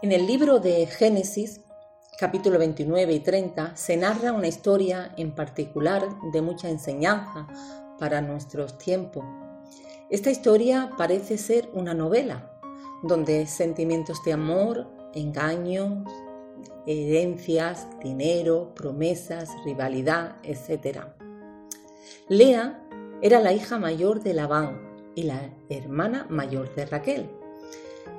En el libro de Génesis, capítulo 29 y 30, se narra una historia en particular de mucha enseñanza para nuestros tiempos. Esta historia parece ser una novela, donde sentimientos de amor, engaños, herencias, dinero, promesas, rivalidad, etc. Lea era la hija mayor de Labán y la hermana mayor de Raquel.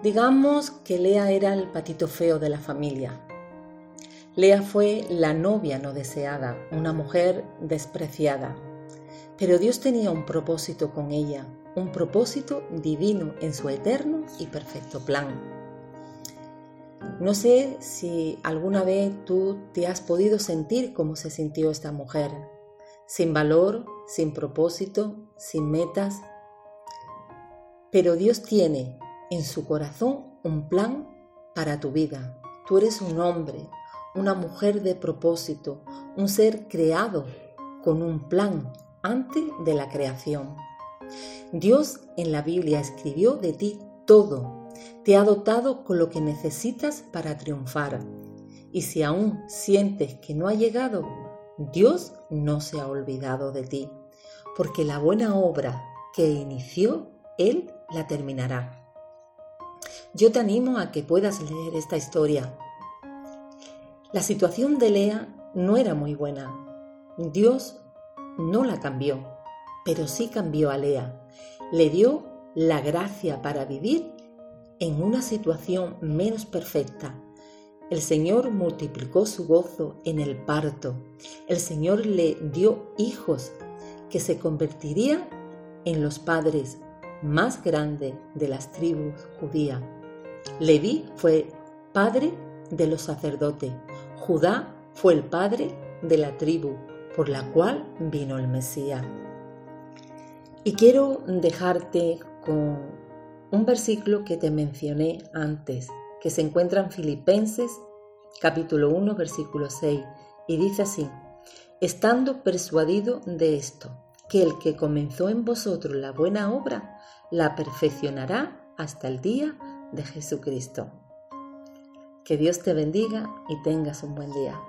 Digamos que Lea era el patito feo de la familia. Lea fue la novia no deseada, una mujer despreciada. Pero Dios tenía un propósito con ella, un propósito divino en su eterno y perfecto plan. No sé si alguna vez tú te has podido sentir como se sintió esta mujer, sin valor, sin propósito, sin metas. Pero Dios tiene en su corazón un plan para tu vida. Tú eres un hombre, una mujer de propósito, un ser creado con un plan antes de la creación. Dios en la Biblia escribió de ti todo, te ha dotado con lo que necesitas para triunfar. Y si aún sientes que no ha llegado, Dios no se ha olvidado de ti, porque la buena obra que inició, Él la terminará. Yo te animo a que puedas leer esta historia. La situación de Lea no era muy buena. Dios no la cambió, pero sí cambió a Lea. Le dio la gracia para vivir en una situación menos perfecta. El Señor multiplicó su gozo en el parto. El Señor le dio hijos que se convertirían en los padres más grandes de las tribus judías. Leví fue padre de los sacerdotes. Judá fue el padre de la tribu por la cual vino el Mesías. Y quiero dejarte con un versículo que te mencioné antes, que se encuentra en Filipenses capítulo 1 versículo 6 y dice así, estando persuadido de esto, que el que comenzó en vosotros la buena obra, la perfeccionará hasta el día de Jesucristo. Que Dios te bendiga y tengas un buen día.